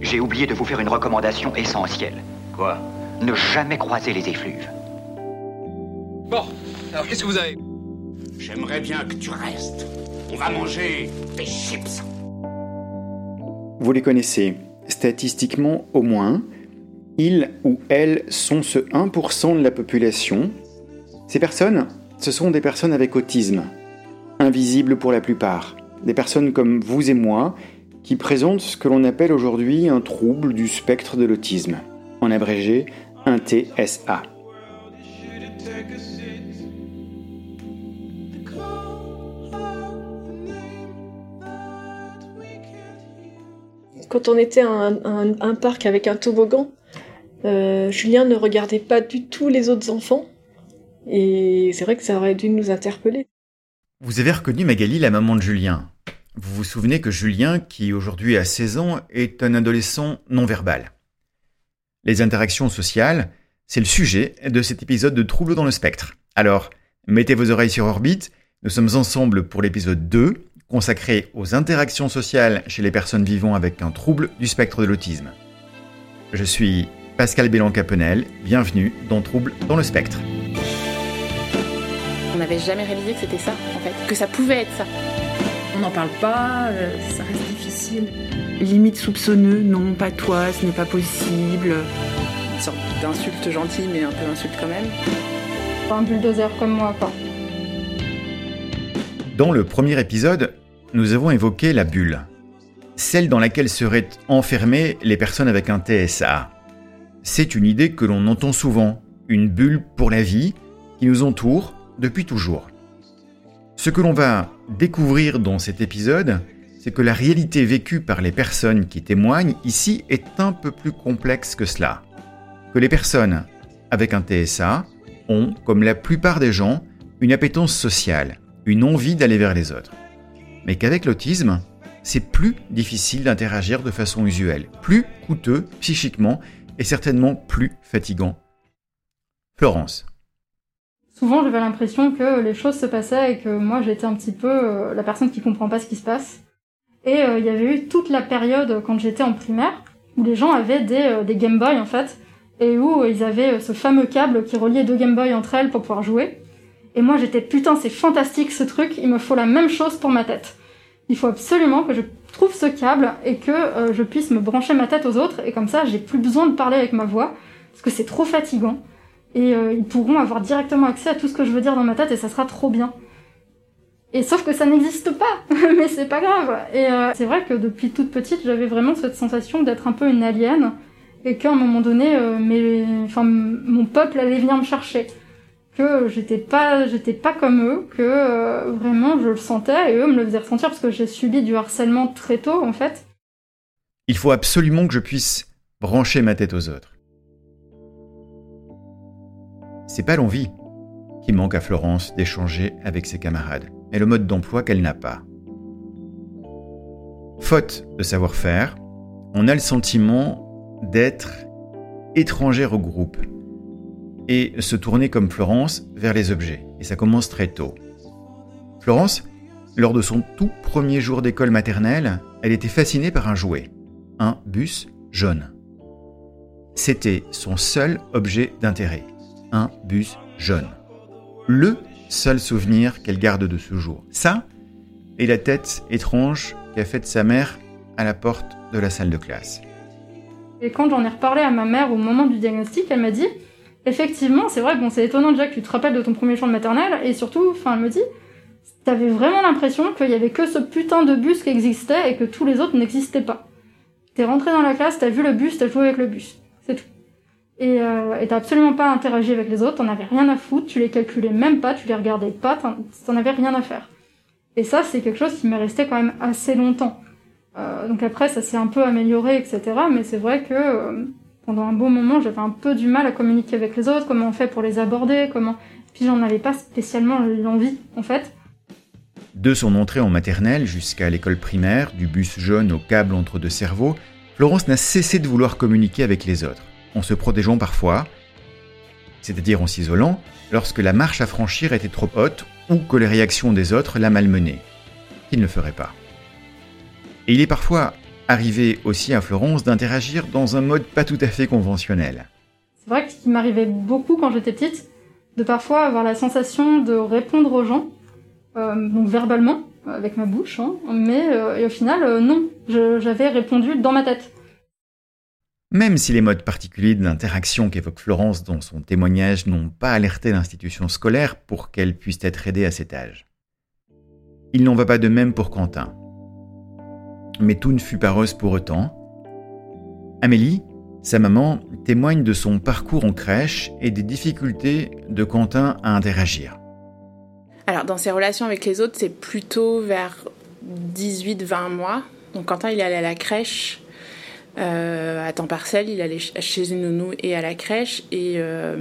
J'ai oublié de vous faire une recommandation essentielle. Quoi? Ne jamais croiser les effluves. Bon, alors qu'est-ce que vous avez? J'aimerais bien que tu restes. On va manger des chips. Vous les connaissez, statistiquement au moins, ils ou elles sont ce 1% de la population. Ces personnes, ce sont des personnes avec autisme, invisibles pour la plupart, des personnes comme vous et moi, qui présentent ce que l'on appelle aujourd'hui un trouble du spectre de l'autisme, en abrégé un TSA. Quand on était à un, parc avec un toboggan, euh, Julien ne regardait pas du tout les autres enfants. Et c'est vrai que ça aurait dû nous interpeller. Vous avez reconnu Magali, la maman de Julien. Vous vous souvenez que Julien, qui aujourd'hui a 16 ans, est un adolescent non-verbal. Les interactions sociales, c'est le sujet de cet épisode de Troubles dans le spectre. Alors, mettez vos oreilles sur orbite, nous sommes ensemble pour l'épisode 2, consacré aux interactions sociales chez les personnes vivant avec un trouble du spectre de l'autisme. Je suis Pascal Bélan-Capenel, bienvenue dans Troubles dans le spectre. On n'avait jamais réalisé que c'était ça, en fait, que ça pouvait être ça. On n'en parle pas, euh, ça reste difficile. Limite soupçonneux, non, pas toi, ce n'est pas possible. Une sorte d'insulte gentille, mais un peu insulte quand même. Un bulldozer comme moi, quoi. Dans le premier épisode, nous avons évoqué la bulle, celle dans laquelle seraient enfermées les personnes avec un TSA. C'est une idée que l'on entend souvent, une bulle pour la vie qui nous entoure depuis toujours. Ce que l'on va découvrir dans cet épisode, c'est que la réalité vécue par les personnes qui témoignent ici est un peu plus complexe que cela. Que les personnes avec un TSA ont, comme la plupart des gens, une appétence sociale, une envie d'aller vers les autres. Mais qu'avec l'autisme, c'est plus difficile d'interagir de façon usuelle, plus coûteux psychiquement et certainement plus fatigant. Florence. Souvent, j'avais l'impression que les choses se passaient et que moi, j'étais un petit peu euh, la personne qui comprend pas ce qui se passe. Et euh, il y avait eu toute la période quand j'étais en primaire où les gens avaient des, euh, des Game Boy en fait et où ils avaient ce fameux câble qui reliait deux Game Boy entre elles pour pouvoir jouer. Et moi, j'étais putain, c'est fantastique ce truc, il me faut la même chose pour ma tête. Il faut absolument que je trouve ce câble et que je puisse me brancher ma tête aux autres et comme ça, j'ai plus besoin de parler avec ma voix parce que c'est trop fatigant et euh, ils pourront avoir directement accès à tout ce que je veux dire dans ma tête et ça sera trop bien. Et sauf que ça n'existe pas, mais c'est pas grave. Et euh, c'est vrai que depuis toute petite, j'avais vraiment cette sensation d'être un peu une alien et qu'à un moment donné, euh, mes, enfin, mon peuple allait venir me chercher. Que j'étais pas, j'étais pas comme eux, que vraiment je le sentais et eux me le faisaient ressentir parce que j'ai subi du harcèlement très tôt en fait. Il faut absolument que je puisse brancher ma tête aux autres. C'est pas l'envie qui manque à Florence d'échanger avec ses camarades, mais le mode d'emploi qu'elle n'a pas. Faute de savoir-faire, on a le sentiment d'être étrangère au groupe et se tourner comme Florence vers les objets. Et ça commence très tôt. Florence, lors de son tout premier jour d'école maternelle, elle était fascinée par un jouet, un bus jaune. C'était son seul objet d'intérêt un bus jaune. Le seul souvenir qu'elle garde de ce jour. Ça, et la tête étrange qu'a faite sa mère à la porte de la salle de classe. Et quand j'en ai reparlé à ma mère au moment du diagnostic, elle m'a dit Effectivement, c'est vrai bon, c'est étonnant déjà que tu te rappelles de ton premier jour de maternelle, et surtout, enfin, elle me dit T'avais vraiment l'impression qu'il y avait que ce putain de bus qui existait et que tous les autres n'existaient pas. T'es rentré dans la classe, t'as vu le bus, t'as joué avec le bus. Tout et euh, t'as absolument pas interagi avec les autres, t'en avais rien à foutre, tu les calculais même pas, tu les regardais pas, t'en avais rien à faire. Et ça, c'est quelque chose qui m'est resté quand même assez longtemps. Euh, donc après, ça s'est un peu amélioré, etc. Mais c'est vrai que euh, pendant un bon moment, j'avais un peu du mal à communiquer avec les autres, comment on fait pour les aborder, comment... Puis j'en avais pas spécialement l'envie, en fait. De son entrée en maternelle jusqu'à l'école primaire, du bus jaune au câble entre deux cerveaux, Florence n'a cessé de vouloir communiquer avec les autres en se protégeant parfois, c'est-à-dire en s'isolant, lorsque la marche à franchir était trop haute ou que les réactions des autres la malmenaient, qu'il ne ferait pas. Et il est parfois arrivé aussi à Florence d'interagir dans un mode pas tout à fait conventionnel. C'est vrai qu'il m'arrivait beaucoup quand j'étais petite de parfois avoir la sensation de répondre aux gens, euh, donc verbalement, avec ma bouche, hein, mais euh, au final, euh, non, j'avais répondu dans ma tête. Même si les modes particuliers d'interaction qu'évoque Florence dans son témoignage n'ont pas alerté l'institution scolaire pour qu'elle puisse être aidée à cet âge. Il n'en va pas de même pour Quentin. Mais tout ne fut pas rose pour autant. Amélie, sa maman, témoigne de son parcours en crèche et des difficultés de Quentin à interagir. Alors, dans ses relations avec les autres, c'est plutôt vers 18-20 mois. Donc, Quentin, il allait à la crèche à temps partiel. Il allait chez une nounou et à la crèche. Et euh,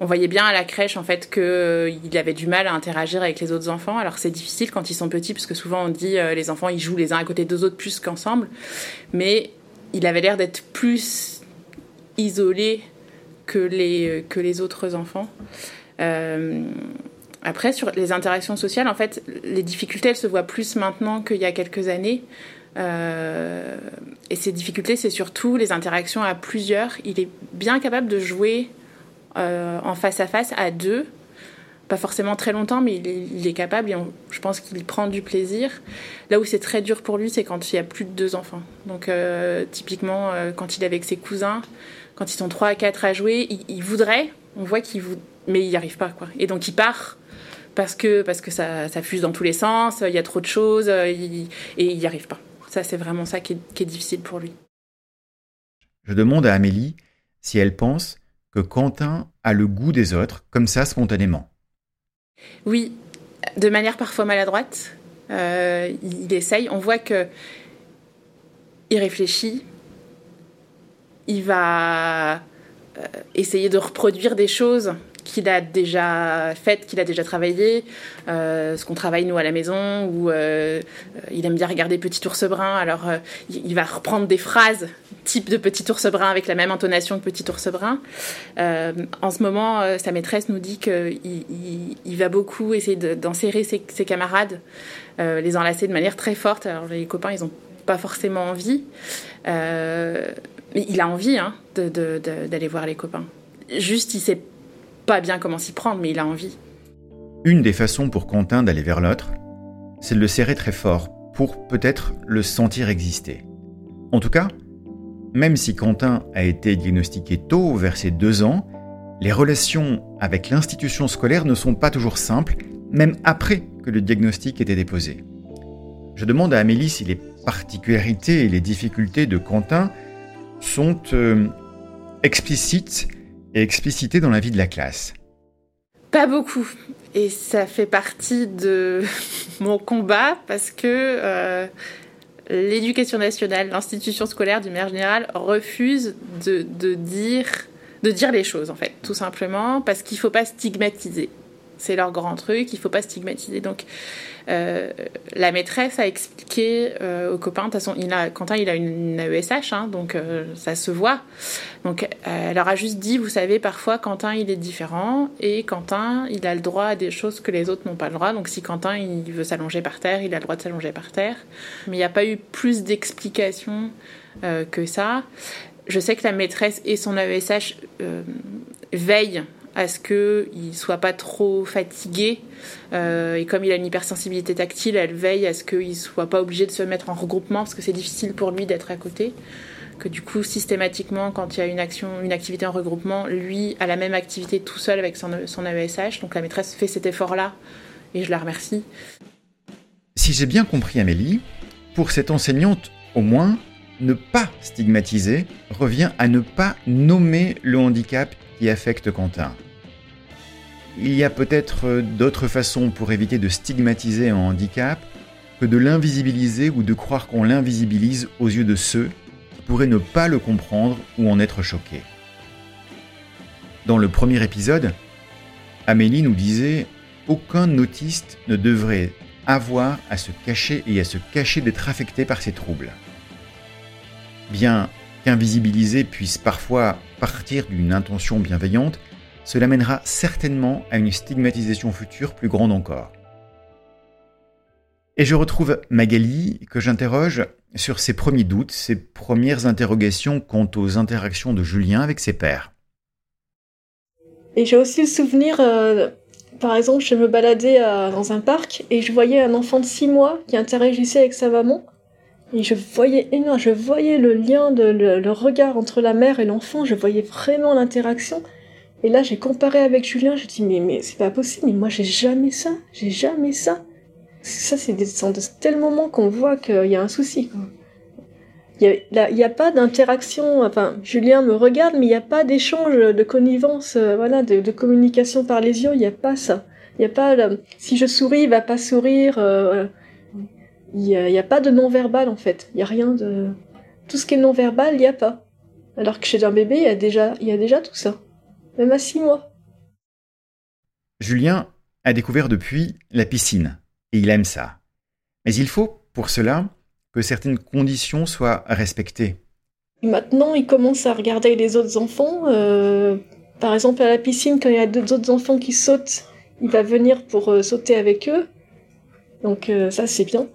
on voyait bien à la crèche, en fait, qu'il euh, avait du mal à interagir avec les autres enfants. Alors, c'est difficile quand ils sont petits, parce que souvent, on dit les enfants, ils jouent les uns à côté des autres plus qu'ensemble. Mais il avait l'air d'être plus isolé que les, que les autres enfants. après, sur les interactions sociales, en fait, les difficultés, elles se voient plus maintenant qu'il y a quelques années. Euh, et ces difficultés, c'est surtout les interactions à plusieurs. Il est bien capable de jouer euh, en face à face à deux. Pas forcément très longtemps, mais il est, capable et je pense qu'il prend du plaisir. Là où c'est très dur pour lui, c'est quand il y a plus de deux enfants. Donc, euh, typiquement, quand il est avec ses cousins, quand ils sont trois à quatre à jouer, il, voudrait, on voit qu'il voudrait, mais il n'y arrive pas. Quoi. Et donc, il part parce que, parce que ça fuse dans tous les sens, il y a trop de choses, et il n'y arrive pas. Ça, c'est vraiment ça qui est, difficile pour lui. Je demande à Amélie si elle pense que Quentin a le goût des autres, comme ça, spontanément. Oui, de manière parfois maladroite. Euh, il essaye. On voit que il réfléchit. Il va euh, essayer de reproduire des choses qu'il a déjà fait, qu'il a déjà travaillé, euh, ce qu'on travaille nous à la maison, ou euh, il aime bien regarder Petit ours brun, alors euh, il va reprendre des phrases type de Petit ours brun avec la même intonation que Petit ours brun. en ce moment, sa maîtresse nous dit qu'il il, va beaucoup essayer d'enserrer ses, camarades, les enlacer de manière très forte. Alors les copains, ils n'ont pas forcément envie, mais il a envie hein, d'aller voir les copains. Juste, il sait pas bien comment s'y prendre, mais il a envie. Une des façons pour Quentin d'aller vers l'autre, c'est de le serrer très fort pour peut-être le sentir exister. En tout cas, même si Quentin a été diagnostiqué tôt, vers ses deux ans, les relations avec l'institution scolaire ne sont pas toujours simples, même après que le diagnostic ait été déposé. Je demande à Amélie si les particularités et les difficultés de Quentin sont euh, explicites et explicité dans la vie de la classe Pas beaucoup. Et ça fait partie de mon combat parce que euh, l'éducation nationale, l'institution scolaire du maire général refuse de dire les choses, en fait, tout simplement, parce qu'il ne faut pas stigmatiser. C'est leur grand truc, il ne faut pas stigmatiser. Donc, euh, la maîtresse a expliqué euh, aux copains, de toute façon, a, Quentin, il a une, AESH, hein, donc euh, ça se voit. Donc, elle leur a juste dit, vous savez, parfois, Quentin, il est différent, et Quentin, il a le droit à des choses que les autres n'ont pas le droit. Donc, si Quentin, il veut s'allonger par terre, il a le droit de s'allonger par terre. Mais il n'y a pas eu plus d'explications que ça. Je sais que la maîtresse et son AESH veillent à ce qu'il ne soit pas trop fatigué. Euh, et comme il a une hypersensibilité tactile, elle veille à ce qu'il ne soit pas obligé de se mettre en regroupement parce que c'est difficile pour lui d'être à côté. Que du coup, systématiquement, quand il y a une action, une activité en regroupement, lui a la même activité tout seul avec son, son AESH. Donc la maîtresse fait cet effort-là et je la remercie. Si j'ai bien compris Amélie, pour cette enseignante, au moins, ne pas stigmatiser revient à ne pas nommer le handicap qui affecte Quentin. Il y a peut-être euh, d'autres façons pour éviter de stigmatiser un handicap que de l'invisibiliser ou de croire qu'on l'invisibilise aux yeux de ceux qui pourraient ne pas le comprendre ou en être choqués. Dans le premier épisode, Amélie nous disait Aucun autiste ne devrait avoir à se cacher et à se cacher d'être affecté par ces troubles. Bien qu'invisibiliser puisse parfois partir d'une intention bienveillante, cela mènera certainement à une stigmatisation future plus grande encore. Et je retrouve Magali, que j'interroge sur ses premiers doutes, ses premières interrogations quant aux interactions de Julien avec ses pères. Et j'ai aussi le souvenir, euh, par exemple, je me baladais euh, dans un parc et je voyais un enfant de 6 mois qui interagissait avec sa maman. Et je voyais énorme, je voyais le lien, le regard entre la mère et l'enfant, je voyais vraiment l'interaction. Et là, j'ai comparé avec Julien, je dis mais, mais c'est pas possible, mais moi j'ai jamais ça, j'ai jamais ça. Ça, c'est des, tels moments qu'on voit qu'il y a un souci. Il n'y a, pas d'interaction, enfin, Julien me regarde, mais il n'y a pas d'échange, de connivence, euh, voilà, de, communication par les yeux, il n'y a pas ça. Il n'y a pas, si je souris, il va pas sourire, euh, voilà. Il n'y a, pas de non-verbal, en fait. Il n'y a rien de... Tout ce qui est non-verbal, il n'y a pas. Alors que chez un bébé, il y il y a déjà tout ça. Même à six mois. Julien a découvert depuis la piscine, et il aime ça. Mais il faut, pour cela, que certaines conditions soient respectées. Maintenant, il commence à regarder les autres enfants. Euh, par exemple, à la piscine, quand il y a deux autres enfants qui sautent, il va venir pour euh, sauter avec eux. Donc euh, ça, c'est bien.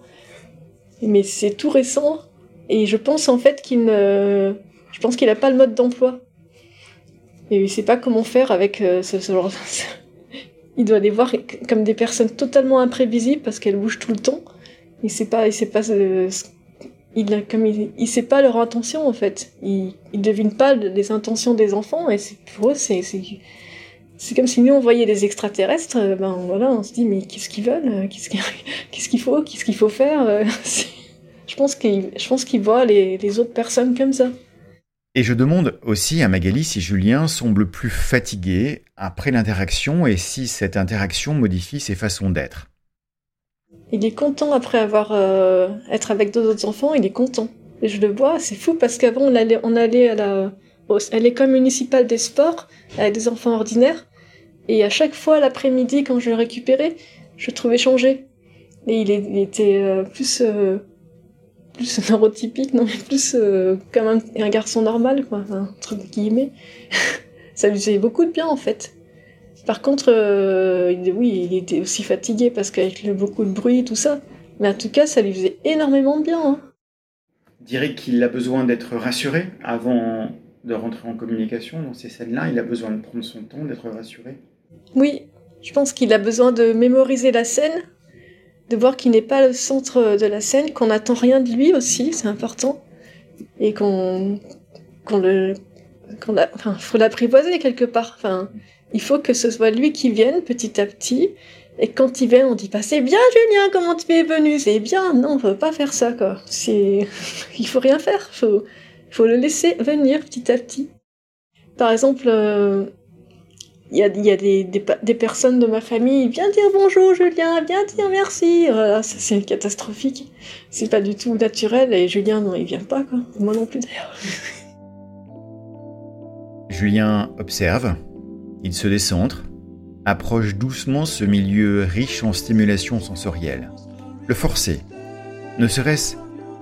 Mais c'est tout récent. Et je pense en fait qu'il ne... Je pense qu'il n'a pas le mode d'emploi. Et il sait pas comment faire avec euh, ce, ce genre... il doit les voir comme des personnes totalement imprévisibles parce qu'elles bougent tout le temps il sait pas, il sait pas, euh, il, comme il, il, sait pas leur intention en fait. Il, il devine pas les intentions des enfants et c'est pour eux c'est c'est comme si nous on voyait des extraterrestres. Euh, ben voilà, on se dit mais qu'est-ce qu'ils veulent, euh, qu'est-ce qu'il faut, qu'est-ce qu'il faut faire. je pense qu'il je pense qu'il voit les, les autres personnes comme ça. Et je demande aussi à Magali si Julien semble plus fatigué après l'interaction et si cette interaction modifie ses façons d'être. Il est content après avoir euh, être avec deux autres enfants, il est content. Et je le vois, c'est fou parce qu'avant on allait, on allait à la l'école municipale des sports avec des enfants ordinaires et à chaque fois l'après-midi quand je le récupérais, je le trouvais changé. Et il était euh, plus euh, plus neurotypique, non mais plus euh, comme un, un, garçon normal quoi, enfin, entre guillemets. Ça lui faisait beaucoup de bien en fait. Par contre, euh, oui, il était aussi fatigué parce qu'avec le, beaucoup de bruit, tout ça. Mais en tout cas, ça lui faisait énormément de bien. Hein. dirais qu'il a besoin d'être rassuré avant de rentrer en communication dans ces scènes-là. Il a besoin de prendre son temps, d'être rassuré. Oui, je pense qu'il a besoin de mémoriser la scène, de voir qu'il n'est pas le centre de la scène, qu'on n'attend rien de lui aussi, c'est important. Et qu'on qu'on le... Qu'on enfin, faut l'apprivoiser quelque part. Enfin, il faut que ce soit lui qui vienne petit à petit. Et quand il vient, on dit pas c'est bien Julien, comment tu es venu? C'est bien. Non, on peut pas faire ça quoi. C'est, il faut rien faire. Faut, faut le laisser venir petit à petit. Par exemple, il y a, des, personnes de ma famille, viens dire bonjour Julien, viens dire merci. Voilà, ça c'est catastrophique. C'est pas du tout naturel et Julien non, il vient pas quoi. Moi non plus d'ailleurs. Julien observe, il se décentre, approche doucement ce milieu riche en stimulation sensorielle. Le forcer, ne serait-ce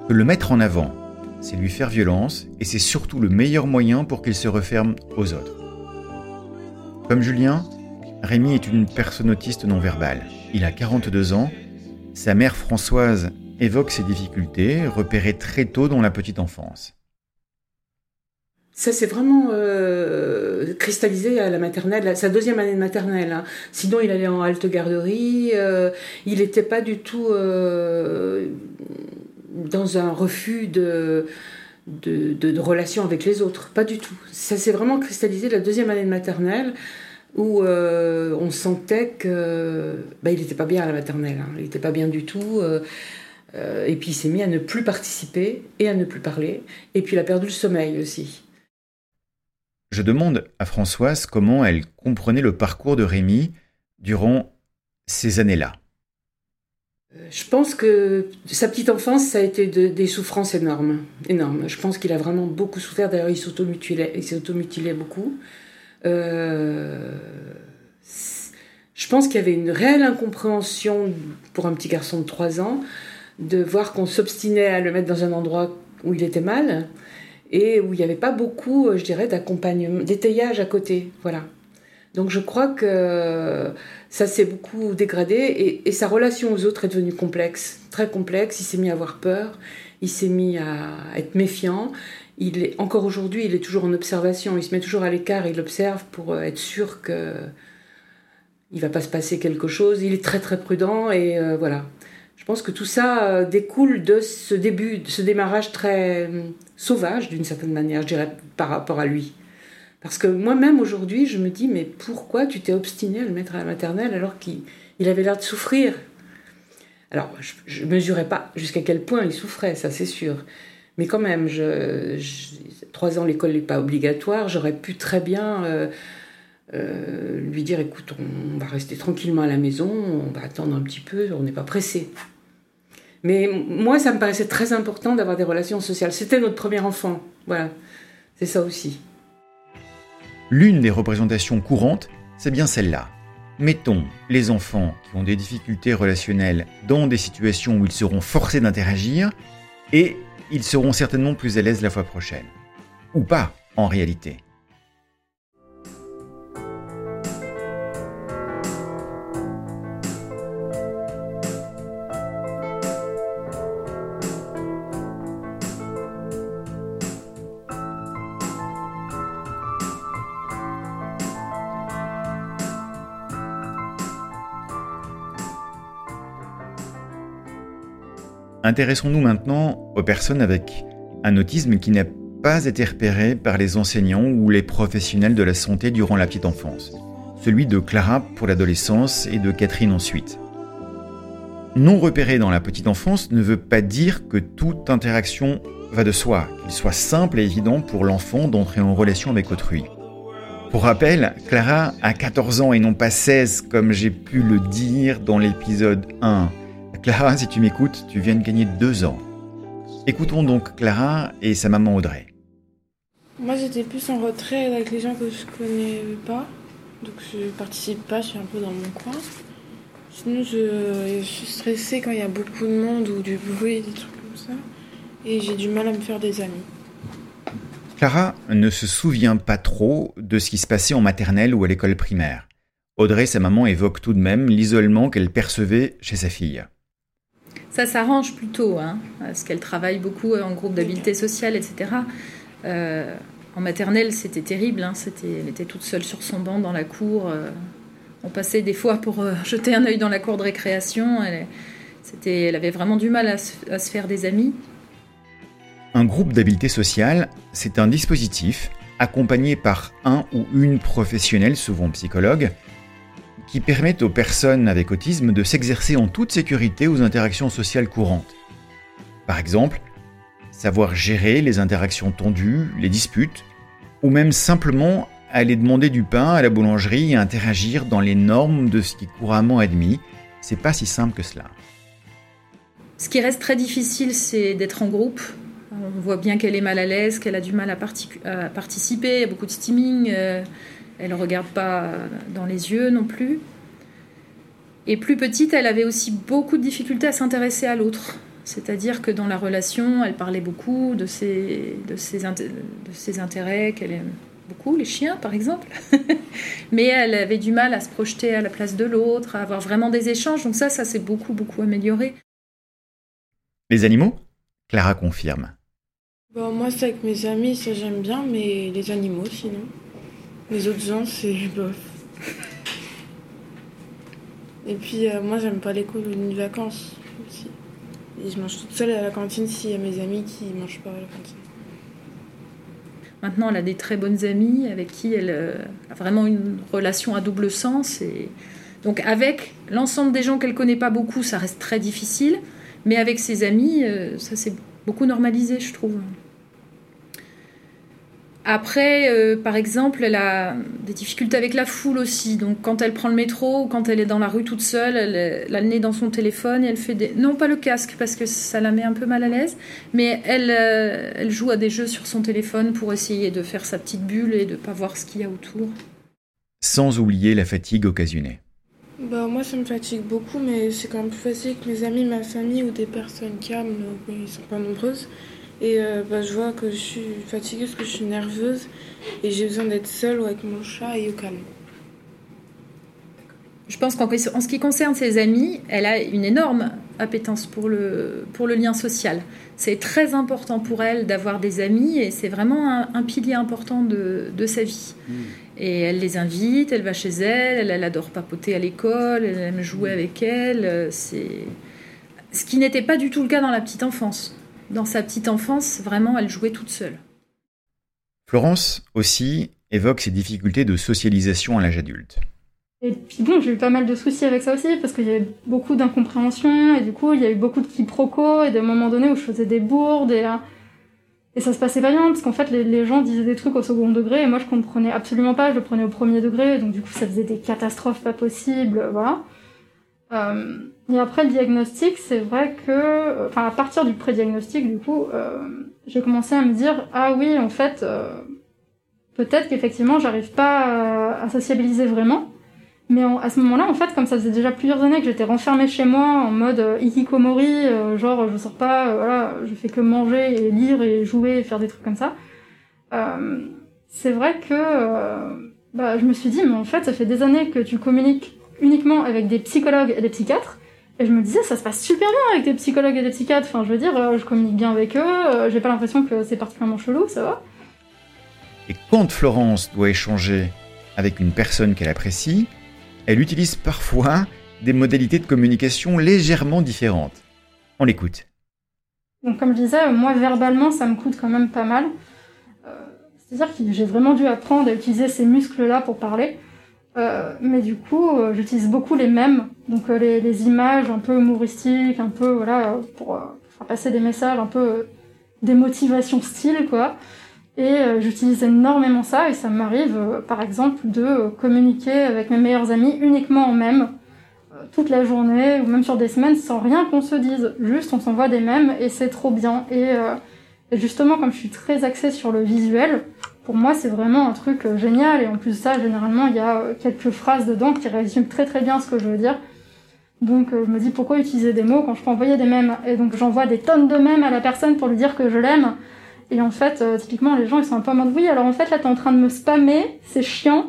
que le mettre en avant, c'est lui faire violence et c'est surtout le meilleur moyen pour qu'il se referme aux autres. Comme Julien, Rémi est une personne autiste non verbale. Il a 42 ans. Sa mère Françoise évoque ses difficultés, repérées très tôt dans la petite enfance. Ça s'est vraiment euh, cristallisé à la maternelle, sa deuxième année de maternelle. Hein. Sinon, il allait en halte garderie. Euh, il n'était pas du tout euh, dans un refus de, de, de, de, relation avec les autres. Pas du tout. Ça s'est vraiment cristallisé la deuxième année de maternelle où euh, on sentait que bah, il n'était pas bien à la maternelle. Hein. Il n'était pas bien du tout. et puis il s'est mis à ne plus participer et à ne plus parler. Et puis il a perdu le sommeil aussi. Je demande à Françoise comment elle comprenait le parcours de Rémi durant ces années-là. Je pense que sa petite enfance, ça a été de, des souffrances énormes, énormes. Je pense qu'il a vraiment beaucoup souffert. D'ailleurs, il s'automutilait, il beaucoup. Euh, je pense qu'il y avait une réelle incompréhension pour un petit garçon de 3 ans de voir qu'on s'obstinait à le mettre dans un endroit où il était mal et où il n'y avait pas beaucoup, euh, je dirais, d'accompagnement, d'étayage à côté. Voilà. Donc je crois que ça s'est beaucoup dégradé et, sa relation aux autres est devenue complexe, très complexe. Il s'est mis à avoir peur, il s'est mis à être méfiant. Il est, encore aujourd'hui, il est toujours en observation, il se met toujours à l'écart, il observe pour euh, être sûr que il va pas se passer quelque chose. Il est très très prudent et euh, voilà. Je pense que tout ça euh, découle de ce début, de ce démarrage très sauvage d'une certaine manière, je dirais, par rapport à lui. Parce que moi-même aujourd'hui, je me dis, mais pourquoi tu t'es obstiné à le mettre à la maternelle alors qu'il avait l'air de souffrir? Alors, je ne mesurais pas jusqu'à quel point il souffrait, ça c'est sûr. Mais quand même, je, trois ans, l'école n'est pas obligatoire, j'aurais pu très bien euh, euh, lui dire, écoute, on va rester tranquillement à la maison, on va attendre un petit peu, on n'est pas pressé. Mais moi, ça me paraissait très important d'avoir des relations sociales. C'était notre premier enfant, voilà. C'est ça aussi. L'une des représentations courantes, c'est bien celle-là. Mettons les enfants qui ont des difficultés relationnelles dans des situations où ils seront forcés d'interagir, et ils seront certainement plus à l'aise la fois prochaine. Ou pas, en réalité. Intéressons-nous maintenant aux personnes avec un autisme qui n'a pas été repéré par les enseignants ou les professionnels de la santé durant la petite enfance. Celui de Clara pour l'adolescence et de Catherine ensuite. Non repéré dans la petite enfance ne veut pas dire que toute interaction va de soi, qu'il soit simple et évident pour l'enfant d'entrer en relation avec autrui. Pour rappel, Clara a 14 ans et non pas 16 comme j'ai pu le dire dans l'épisode 1. Clara, si tu m'écoutes, tu viens de gagner deux ans. Écoutons donc Clara et sa maman Audrey. Moi, j'étais plus en retrait avec les gens que je connais pas. Donc, je participe pas, je suis un peu dans mon coin. Sinon, je, suis stressée quand il y a beaucoup de monde ou du bruit, des trucs comme ça. Et j'ai du mal à me faire des amis. Clara ne se souvient pas trop de ce qui se passait en maternelle ou à l'école primaire. Audrey, sa maman, évoque tout de même l'isolement qu'elle percevait chez sa fille. Ça s'arrange plutôt, hein, parce qu'elle travaille beaucoup en groupe d'habileté sociale, etc. Euh, en maternelle, c'était terrible. Hein, elle était toute seule sur son banc dans la cour. Euh, on passait des fois pour euh, jeter un œil dans la cour de récréation. Elle, elle avait vraiment du mal à se, à se faire des amis. Un groupe d'habileté sociale, c'est un dispositif accompagné par un ou une professionnelle, souvent psychologue, qui permettent aux personnes avec autisme de s'exercer en toute sécurité aux interactions sociales courantes. Par exemple, savoir gérer les interactions tendues, les disputes, ou même simplement aller demander du pain à la boulangerie et interagir dans les normes de ce qui est couramment admis. C'est pas si simple que cela. Ce qui reste très difficile, c'est d'être en groupe. On voit bien qu'elle est mal à l'aise, qu'elle a du mal à, participer, il y a beaucoup de steaming. Euh, elle ne regarde pas dans les yeux non plus. Et plus petite, elle avait aussi beaucoup de difficultés à s'intéresser à l'autre. C'est-à-dire que dans la relation, elle parlait beaucoup de ses, de ses, de ses intérêts qu'elle aime beaucoup, les chiens par exemple. Mais elle avait du mal à se projeter à la place de l'autre, à avoir vraiment des échanges. Donc ça, ça s'est beaucoup, beaucoup amélioré. Les animaux? Clara confirme. Bon, moi, c'est avec mes amis, ça j'aime bien, mais les animaux sinon. Les autres gens, c'est bof. Et puis, euh, moi, j'aime pas l'école ou les vacances aussi. Et je mange toute seule à la cantine s'il y a mes amis qui mangent pas à la cantine. Maintenant, elle a des très bonnes amies avec qui elle euh, a vraiment une relation à double sens. Et... Donc, avec l'ensemble des gens qu'elle connaît pas beaucoup, ça reste très difficile. Mais avec ses amis, euh, ça s'est beaucoup normalisé, je trouve. Après, euh, par exemple, elle a des difficultés avec la foule aussi. Donc, quand elle prend le métro ou quand elle est dans la rue toute seule, elle, a le nez dans son téléphone et elle fait des. Non, pas le casque parce que ça la met un peu mal à l'aise, mais elle, euh, elle joue à des jeux sur son téléphone pour essayer de faire sa petite bulle et de ne pas voir ce qu'il y a autour. Sans oublier la fatigue occasionnée. Bah, moi, ça me fatigue beaucoup, mais c'est quand même plus facile que mes amis, ma famille ou des personnes calmes, ils sont pas nombreuses. Et euh, bah, je vois que je suis fatiguée parce que je suis nerveuse et j'ai besoin d'être seule ou avec mon chat et au calme. Je pense qu'en ce qui concerne ses amis, elle a une énorme appétence pour le, pour le lien social. C'est très important pour elle d'avoir des amis et c'est vraiment un, pilier important de, de sa vie. Hmm. Et elle les invite, elle va chez elle, elle, adore papoter à l'école, elle aime jouer avec elle. C'est ce qui n'était pas du tout le cas dans la petite enfance. Dans sa petite enfance, vraiment, elle jouait toute seule. Florence aussi évoque ses difficultés de socialisation à l'âge adulte. Et puis bon, j'ai eu pas mal de soucis avec ça aussi, parce qu'il y avait beaucoup d'incompréhension, et du coup, il y a eu beaucoup de quiproquos, et des moments donnés où je faisais des bourdes, et, et ça se passait pas bien, parce qu'en fait, les, gens disaient des trucs au second degré, et moi, je comprenais absolument pas, je le prenais au premier degré, donc du coup, ça faisait des catastrophes pas possibles, voilà. Euh, et après le diagnostic, c'est vrai que, enfin, à partir du pré-diagnostic, du coup, euh, j'ai commencé à me dire, ah oui, en fait, euh, peut-être qu'effectivement, j'arrive pas à sociabiliser vraiment. Mais à ce moment-là, en fait, comme ça faisait déjà plusieurs années que j'étais renfermée chez moi en mode euh, ikikomori, euh, genre je sors pas, euh, voilà, je fais que manger et lire et jouer et faire des trucs comme ça. Euh, c'est vrai que bah, je me suis dit, mais en fait, ça fait des années que tu communiques uniquement avec des psychologues et des psychiatres. Et je me disais, ça se passe super bien avec des psychologues et des psychiatres. Enfin, je veux dire, je communique bien avec eux, j'ai pas l'impression que c'est particulièrement chelou, ça va. Et quand Florence doit échanger avec une personne qu'elle apprécie, elle utilise parfois des modalités de communication légèrement différentes. On l'écoute. Donc comme je disais, moi verbalement ça me coûte quand même pas mal. Euh, c'est-à-dire que j'ai vraiment dû apprendre à utiliser ces muscles-là pour parler. Euh, mais du coup, euh, j'utilise beaucoup les mêmes, donc les, les, images un peu humoristiques, un peu voilà, pour faire passer des messages, un peu des motivations style quoi. Et euh, j'utilise énormément ça et ça m'arrive euh, par exemple de euh, communiquer avec mes meilleurs amis uniquement en même toute la journée ou même sur des semaines sans rien qu'on se dise. Juste on s'envoie des mèmes et c'est trop bien. Et, justement comme je suis très axée sur le visuel, pour moi c'est vraiment un truc génial et en plus de ça généralement il y a quelques phrases dedans qui résument très très bien ce que je veux dire. Donc je me dis pourquoi utiliser des mots quand je peux envoyer des mèmes? Et donc j'envoie des tonnes de mèmes à la personne pour lui dire que je l'aime et en fait, euh, typiquement, les gens, ils sont un peu en mode oui, alors en fait, là, t'es en train de me spammer, c'est chiant.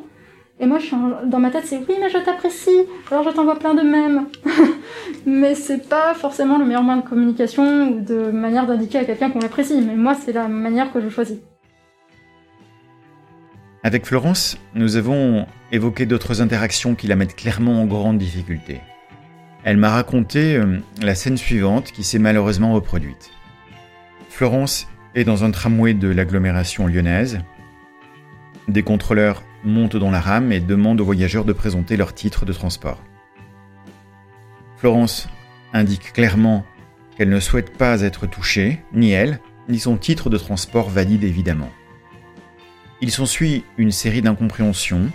Et moi, dans ma tête, c'est oui, mais je t'apprécie, alors je t'envoie plein de mèmes. mais c'est pas forcément le meilleur moyen de communication ou de manière d'indiquer à quelqu'un qu'on l'apprécie. Mais moi, c'est la manière que je choisis. Avec Florence, nous avons évoqué d'autres interactions qui la mettent clairement en grande difficulté. Elle m'a raconté euh, la scène suivante qui s'est malheureusement reproduite. Florence et dans un tramway de l'agglomération lyonnaise. Des contrôleurs montent dans la rame et demandent aux voyageurs de présenter leur titre de transport. Florence indique clairement qu'elle ne souhaite pas être touchée, ni elle, ni son titre de transport valide évidemment. Il s'ensuit une série d'incompréhensions,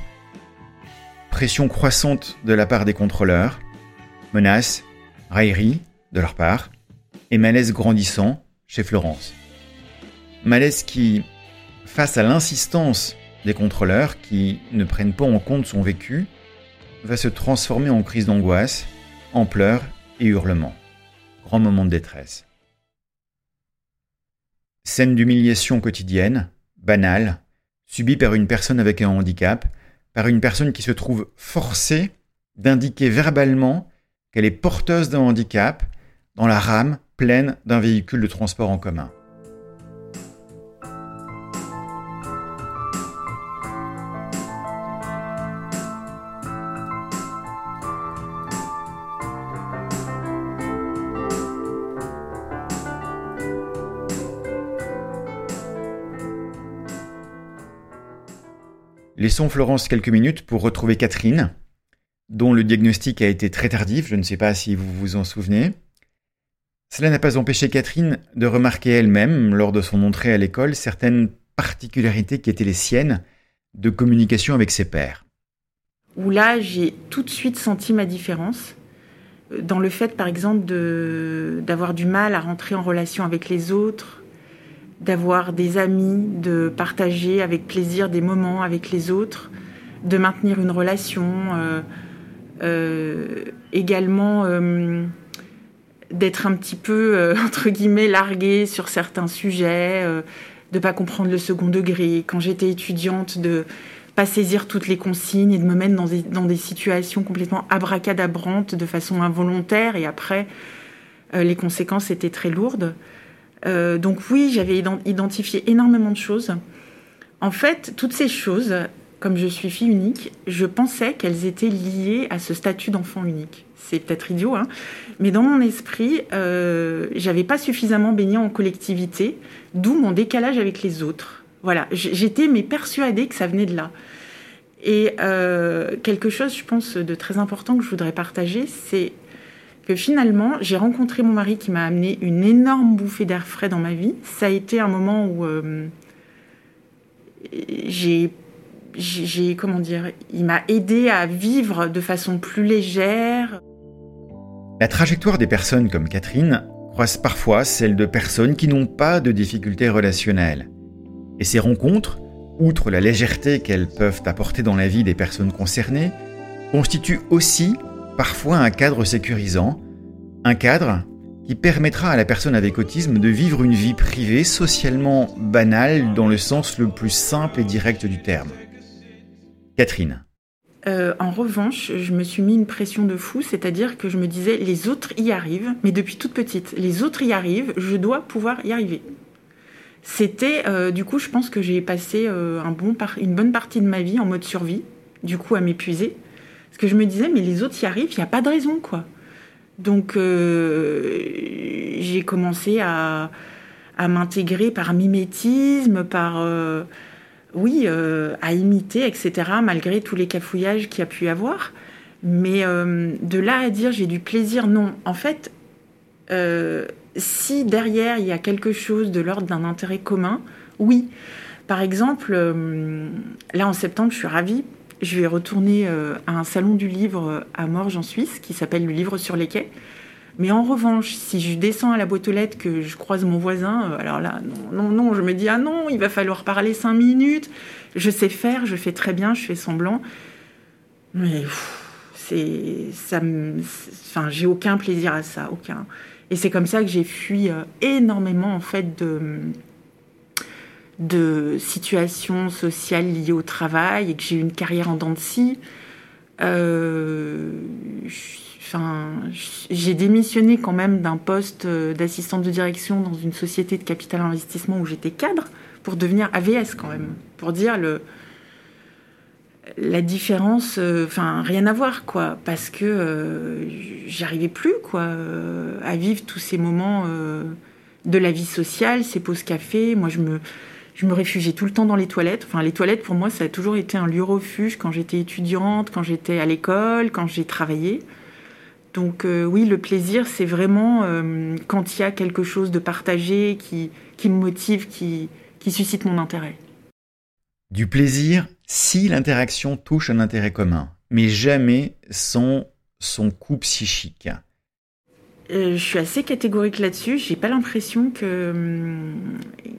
pression croissante de la part des contrôleurs, menaces, railleries de leur part, et malaise grandissant chez Florence. Malaise qui, face à l'insistance des contrôleurs qui ne prennent pas en compte son vécu, va se transformer en crise d'angoisse, en pleurs et hurlements. Grand moment de détresse. Scène d'humiliation quotidienne, banale, subie par une personne avec un handicap, par une personne qui se trouve forcée d'indiquer verbalement qu'elle est porteuse d'un handicap dans la rame pleine d'un véhicule de transport en commun. Laissons Florence quelques minutes pour retrouver Catherine, dont le diagnostic a été très tardif, je ne sais pas si vous vous en souvenez. Cela n'a pas empêché Catherine de remarquer elle-même, lors de son entrée à l'école, certaines particularités qui étaient les siennes de communication avec ses pairs. Où là, j'ai tout de suite senti ma différence euh, dans le fait, par exemple, d'avoir du mal à rentrer en relation avec les autres, d'avoir des amis, de partager avec plaisir des moments avec les autres, de maintenir une relation, euh, euh, également euh, d'être un petit peu, entre guillemets, largué sur certains sujets, de pas comprendre le second degré. Quand j'étais étudiante, de pas saisir toutes les consignes et de me mettre dans des, dans des situations complètement abracadabrantes de façon involontaire et après euh, les conséquences étaient très lourdes. Euh, donc oui, j'avais identifié énormément de choses. En fait, toutes ces choses, comme je suis fille unique, je pensais qu'elles étaient liées à ce statut d'enfant unique. C'est peut-être idiot, hein mais dans mon esprit, euh, j'avais pas suffisamment baigné en collectivité, d'où mon décalage avec les autres. Voilà, j'étais mais persuadée que ça venait de là. Et euh, quelque chose, je pense, de très important que je voudrais partager, c'est que finalement, j'ai rencontré mon mari qui m'a amené une énorme bouffée d'air frais dans ma vie. Ça a été un moment où euh, j'ai, j'ai, comment dire, il m'a aidé à vivre de façon plus légère. La trajectoire des personnes comme Catherine croise parfois celle de personnes qui n'ont pas de difficultés relationnelles. Et ces rencontres, outre la légèreté qu'elles peuvent apporter dans la vie des personnes concernées, constituent aussi parfois un cadre sécurisant, un cadre qui permettra à la personne avec autisme de vivre une vie privée socialement banale dans le sens le plus simple et direct du terme. Catherine. Euh, en revanche, je me suis mis une pression de fou, c'est-à-dire que je me disais les autres y arrivent, mais depuis toute petite, les autres y arrivent, je dois pouvoir y arriver. C'était, euh, du coup, je pense que j'ai passé euh, une bonne partie de ma vie en mode survie, du coup à m'épuiser, parce que je me disais mais les autres y arrivent, il n'y a pas de raison quoi. Donc j'ai commencé à, à m'intégrer par mimétisme, par oui, euh, à imiter, etc., malgré tous les cafouillages qu'il y a pu avoir. Mais euh, de là à dire j'ai du plaisir, non. En fait, euh, si derrière il y a quelque chose de l'ordre d'un intérêt commun, oui. Par exemple, là en septembre, je suis ravie. Je vais retourner à un salon du livre à Morges en Suisse qui s'appelle le Livre sur les quais. Mais en revanche, si je descends à la boîte aux lettres, que je croise mon voisin, euh, alors là, non, non, non, je me dis, ah non, il va falloir parler cinq minutes. Je sais faire, je fais très bien, je fais semblant. Mais c'est. ça Enfin, j'ai aucun plaisir à ça, aucun. Et c'est comme ça que j'ai fui euh, énormément, en fait, de de situations sociales liées au travail et que j'ai eu une carrière en dents de scie. Euh, j'ai démissionné quand même d'un poste euh, d'assistante de direction dans une société de capital investissement où j'étais cadre pour devenir AVS quand même, pour dire le la différence, euh, enfin rien à voir quoi, parce que j'arrivais plus quoi à vivre tous ces moments de la vie sociale, ces pauses café. Moi je me je me réfugiais tout le temps dans les toilettes. Enfin, les toilettes, pour moi, ça a toujours été un lieu refuge quand j'étais étudiante, quand j'étais à l'école, quand j'ai travaillé. Donc euh, oui, le plaisir, c'est vraiment euh, quand il y a quelque chose de partagé qui, me motive, qui, suscite mon intérêt. Du plaisir si l'interaction touche un intérêt commun, mais jamais sans son coût psychique. Euh, je suis assez catégorique là-dessus. J'ai pas l'impression hum,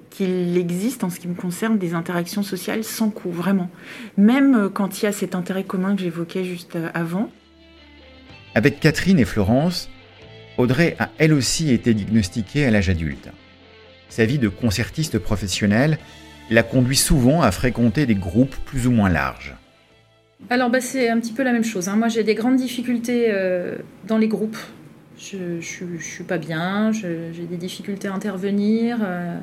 qu'il existe en ce qui me concerne des interactions sociales sans coût, vraiment. Même quand il y a cet intérêt commun que j'évoquais juste avant. Avec Catherine et Florence, Audrey a elle aussi été diagnostiquée à l'âge adulte. Sa vie de concertiste professionnelle la conduit souvent à fréquenter des groupes plus ou moins larges. Alors bah, c'est un petit peu la même chose. Hein. Moi j'ai des grandes difficultés euh, dans les groupes. Je ne suis pas bien, j'ai des difficultés à intervenir. Euh.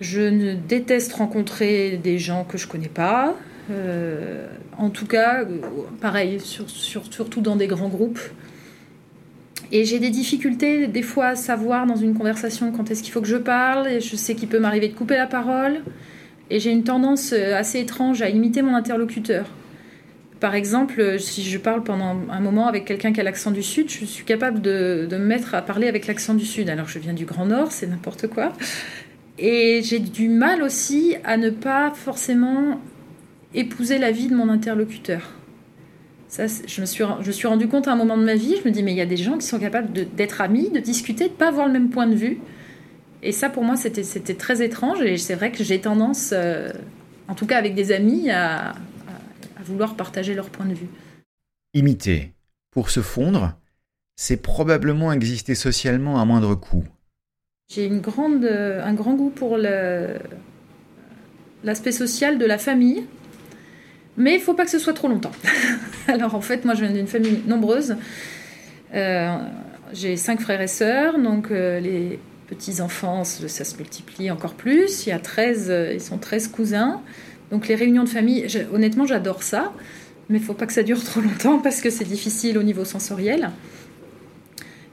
je ne déteste rencontrer des gens que je connais pas. Euh, en tout cas, pareil, surtout dans des grands groupes. Et j'ai des difficultés des fois à savoir dans une conversation quand est-ce qu'il faut que je parle. Je sais qu'il peut m'arriver de couper la parole. Et j'ai une tendance euh, assez étrange à imiter mon interlocuteur. Par exemple, si je parle pendant un moment avec quelqu'un qui a l'accent du Sud, je suis capable de, me mettre à parler avec l'accent du Sud. Alors je viens du Grand Nord, c'est n'importe quoi. Et j'ai du mal aussi à ne pas forcément épouser la vie de mon interlocuteur. Je me suis, rendu compte à un moment de ma vie, je me dis, mais il y a des gens qui sont capables d'être amis, de discuter, de pas avoir le même point de vue. Et ça, pour moi, c'était très étrange. Et c'est vrai que j'ai tendance, euh, en tout cas avec des amis, à, vouloir partager leur point de vue. Imiter, pour se fondre, c'est probablement exister socialement à moindre coût. J'ai une grande, un grand goût pour l'aspect social de la famille. Mais il faut pas que ce soit trop longtemps. Alors en fait, moi je viens d'une famille nombreuse. Euh, j'ai cinq frères et sœurs, donc euh, les petits-enfants, ça se multiplie encore plus. Il y a 13, euh, ils sont 13 cousins. Donc les réunions de famille, honnêtement, j'adore ça. Mais il faut pas que ça dure trop longtemps parce que c'est difficile au niveau sensoriel.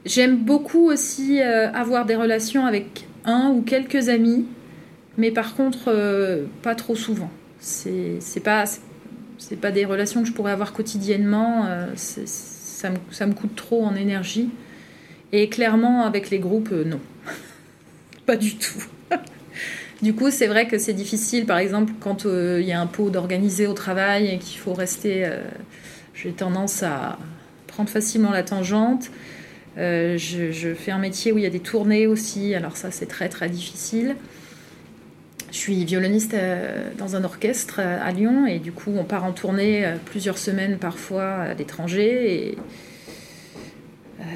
J'aime beaucoup aussi avoir des relations avec un ou quelques amis, mais par contre, pas trop souvent. C'est pas, pas des relations que je pourrais avoir quotidiennement. Euh, ça, me, coûte trop en énergie. Et clairement, avec les groupes, euh, non. pas du tout. Du coup, c'est vrai que c'est difficile, par exemple, quand euh, il y a un pot d'organiser au travail et qu'il faut rester. J'ai tendance à prendre facilement la tangente. Je, je, fais un métier où il y a des tournées aussi, alors ça, c'est très très difficile. Je suis violoniste euh, dans un orchestre euh, à Lyon et du coup on part en tournée euh, plusieurs semaines parfois à l'étranger et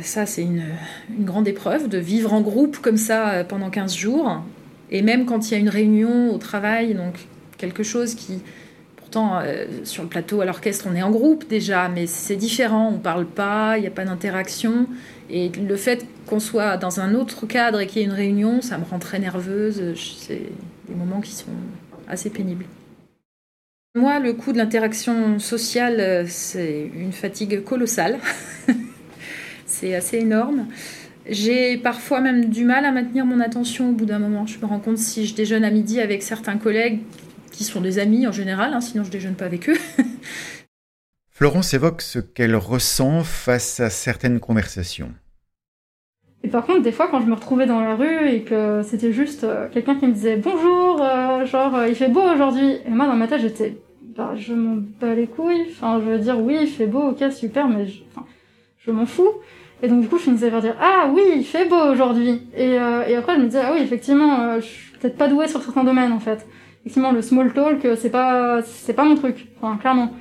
ça c'est une, grande épreuve de vivre en groupe comme ça pendant 15 jours et même quand il y a une réunion au travail donc quelque chose qui pourtant sur le plateau à l'orchestre on est en groupe déjà mais c'est différent on parle pas il n'y a pas d'interaction et le fait qu'on soit dans un autre cadre et qu'il y ait une réunion ça me rend très nerveuse c'est des moments qui sont assez pénibles. Moi, le coût de l'interaction sociale, euh, c'est une fatigue colossale. c'est assez énorme. J'ai parfois même du mal à maintenir mon attention au bout d'un moment. Je me rends compte si je déjeune à midi avec certains collègues qui sont des amis en général, hein, sinon je déjeune pas avec eux. Florence évoque ce qu'elle ressent face à certaines conversations. Et par contre, des fois, quand je me retrouvais dans la rue et que c'était juste euh, quelqu'un qui me disait bonjour, euh, genre euh, il fait beau aujourd'hui, et moi dans ma tête j'étais, bah, je m'en bats les couilles. Enfin, je veux dire oui, il fait beau, ok, super, mais je, enfin, je m'en fous. Et donc du coup, je finissais par dire ah oui, il fait beau aujourd'hui. Et, et après, je me disais ah oui, effectivement, je suis peut-être pas douée sur certains domaines en fait. Effectivement, le small talk, c'est pas, c'est pas mon truc. Clairement.